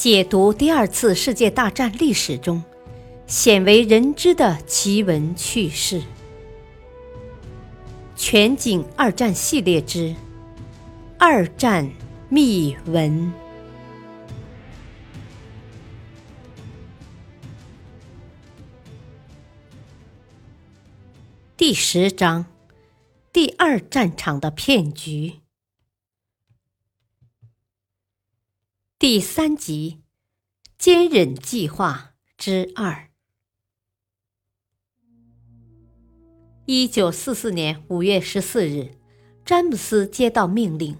解读第二次世界大战历史中鲜为人知的奇闻趣事。全景二战系列之二战秘闻第十章：第二战场的骗局。第三集《坚忍计划之二》。一九四四年五月十四日，詹姆斯接到命令，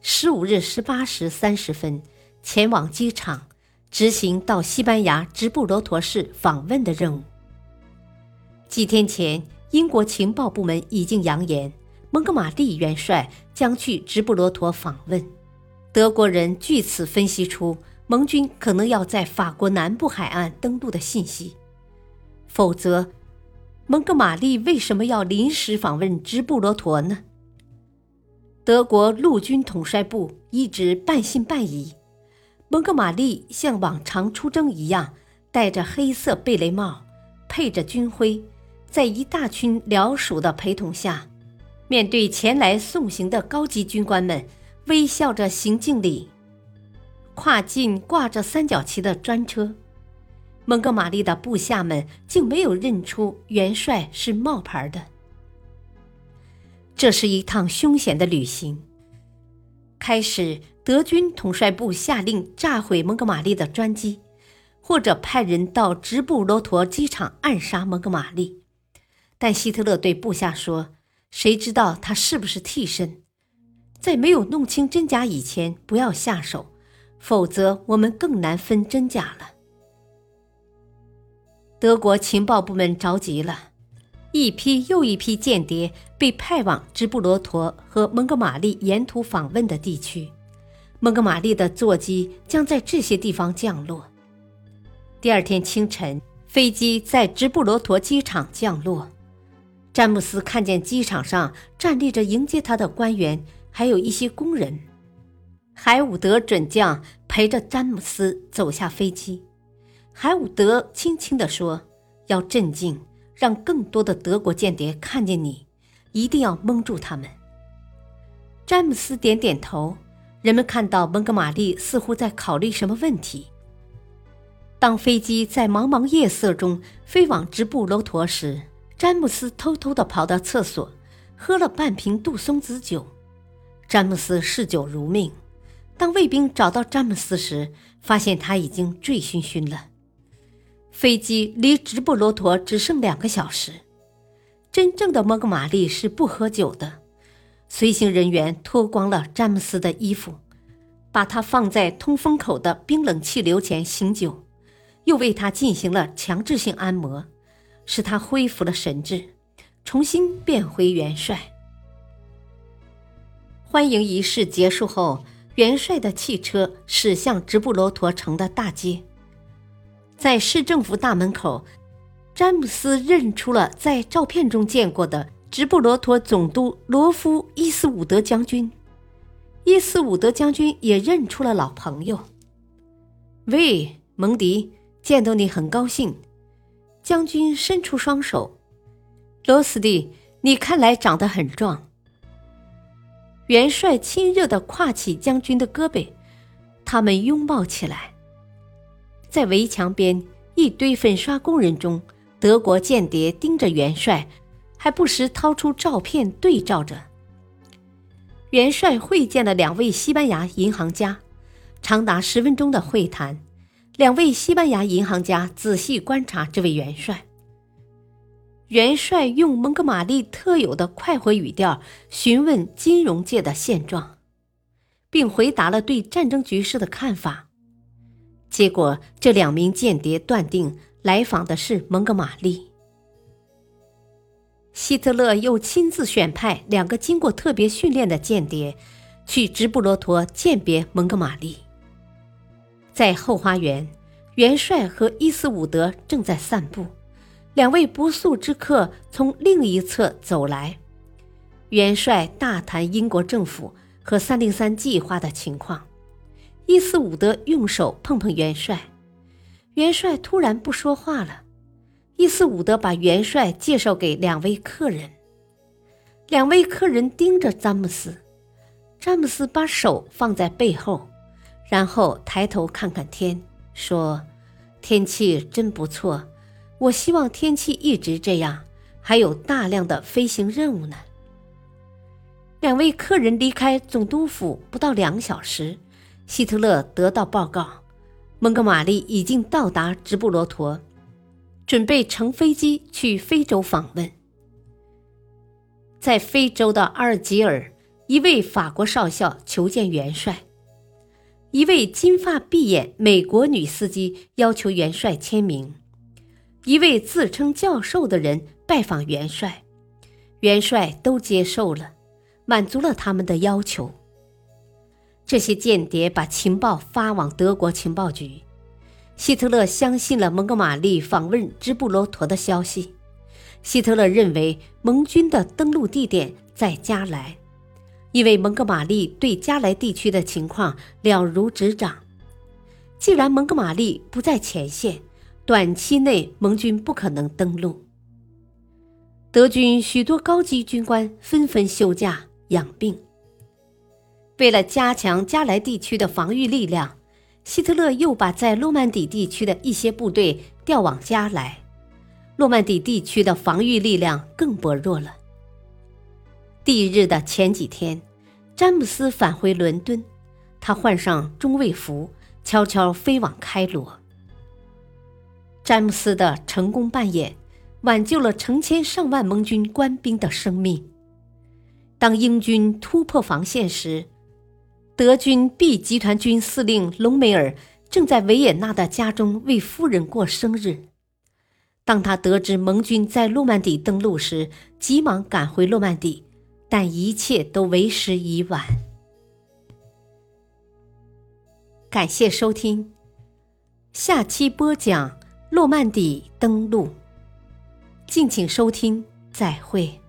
十五日十八时三十分前往机场，执行到西班牙直布罗陀市访问的任务。几天前，英国情报部门已经扬言，蒙哥马利元帅将去直布罗陀访问。德国人据此分析出盟军可能要在法国南部海岸登陆的信息，否则，蒙哥马利为什么要临时访问直布罗陀呢？德国陆军统帅部一直半信半疑。蒙哥马利像往常出征一样，戴着黑色贝雷帽，配着军徽，在一大群僚属的陪同下，面对前来送行的高级军官们。微笑着行敬礼，跨进挂着三角旗的专车。蒙哥马利的部下们竟没有认出元帅是冒牌的。这是一趟凶险的旅行。开始，德军统帅部下令炸毁蒙哥马利的专机，或者派人到直布罗陀机场暗杀蒙哥马利。但希特勒对部下说：“谁知道他是不是替身？”在没有弄清真假以前，不要下手，否则我们更难分真假了。德国情报部门着急了，一批又一批间谍被派往直布罗陀和蒙哥马利沿途访问的地区。蒙哥马利的座机将在这些地方降落。第二天清晨，飞机在直布罗陀机场降落。詹姆斯看见机场上站立着迎接他的官员。还有一些工人，海伍德准将陪着詹姆斯走下飞机。海伍德轻轻地说：“要镇静，让更多的德国间谍看见你，一定要蒙住他们。”詹姆斯点点头。人们看到蒙哥马利似乎在考虑什么问题。当飞机在茫茫夜色中飞往直布罗陀时，詹姆斯偷偷地跑到厕所，喝了半瓶杜松子酒。詹姆斯嗜酒如命。当卫兵找到詹姆斯时，发现他已经醉醺醺了。飞机离直布罗陀只剩两个小时。真正的蒙哥马利是不喝酒的。随行人员脱光了詹姆斯的衣服，把他放在通风口的冰冷气流前醒酒，又为他进行了强制性按摩，使他恢复了神智，重新变回元帅。欢迎仪式结束后，元帅的汽车驶向直布罗陀城的大街。在市政府大门口，詹姆斯认出了在照片中见过的直布罗陀总督罗夫伊斯伍德将军。伊斯伍德将军也认出了老朋友。喂，蒙迪，见到你很高兴。将军伸出双手。罗斯蒂，你看来长得很壮。元帅亲热地挎起将军的胳膊，他们拥抱起来。在围墙边一堆粉刷工人中，德国间谍盯着元帅，还不时掏出照片对照着。元帅会见了两位西班牙银行家，长达十分钟的会谈，两位西班牙银行家仔细观察这位元帅。元帅用蒙哥马利特有的快活语调询问金融界的现状，并回答了对战争局势的看法。结果，这两名间谍断定来访的是蒙哥马利。希特勒又亲自选派两个经过特别训练的间谍，去直布罗陀鉴别蒙哥马利。在后花园，元帅和伊斯伍德正在散步。两位不速之客从另一侧走来，元帅大谈英国政府和三零三计划的情况。伊斯伍德用手碰碰元帅，元帅突然不说话了。伊斯伍德把元帅介绍给两位客人，两位客人盯着詹姆斯，詹姆斯把手放在背后，然后抬头看看天，说：“天气真不错，我希望天气一直这样，还有大量的飞行任务呢。”两位客人离开总督府不到两小时。希特勒得到报告，蒙哥马利已经到达直布罗陀，准备乘飞机去非洲访问。在非洲的阿尔及尔，一位法国少校求见元帅，一位金发碧眼美国女司机要求元帅签名，一位自称教授的人拜访元帅，元帅都接受了，满足了他们的要求。这些间谍把情报发往德国情报局，希特勒相信了蒙哥马利访问直布罗陀的消息。希特勒认为盟军的登陆地点在加莱，因为蒙哥马利对加莱地区的情况了如指掌。既然蒙哥马利不在前线，短期内盟军不可能登陆。德军许多高级军官纷纷休假养病。为了加强加莱地区的防御力量，希特勒又把在诺曼底地区的一些部队调往加莱。诺曼底地区的防御力量更薄弱了。翌日的前几天，詹姆斯返回伦敦，他换上中尉服，悄悄飞往开罗。詹姆斯的成功扮演，挽救了成千上万盟军官兵的生命。当英军突破防线时，德军 B 集团军司令隆美尔正在维也纳的家中为夫人过生日。当他得知盟军在诺曼底登陆时，急忙赶回诺曼底，但一切都为时已晚。感谢收听，下期播讲诺曼底登陆，敬请收听，再会。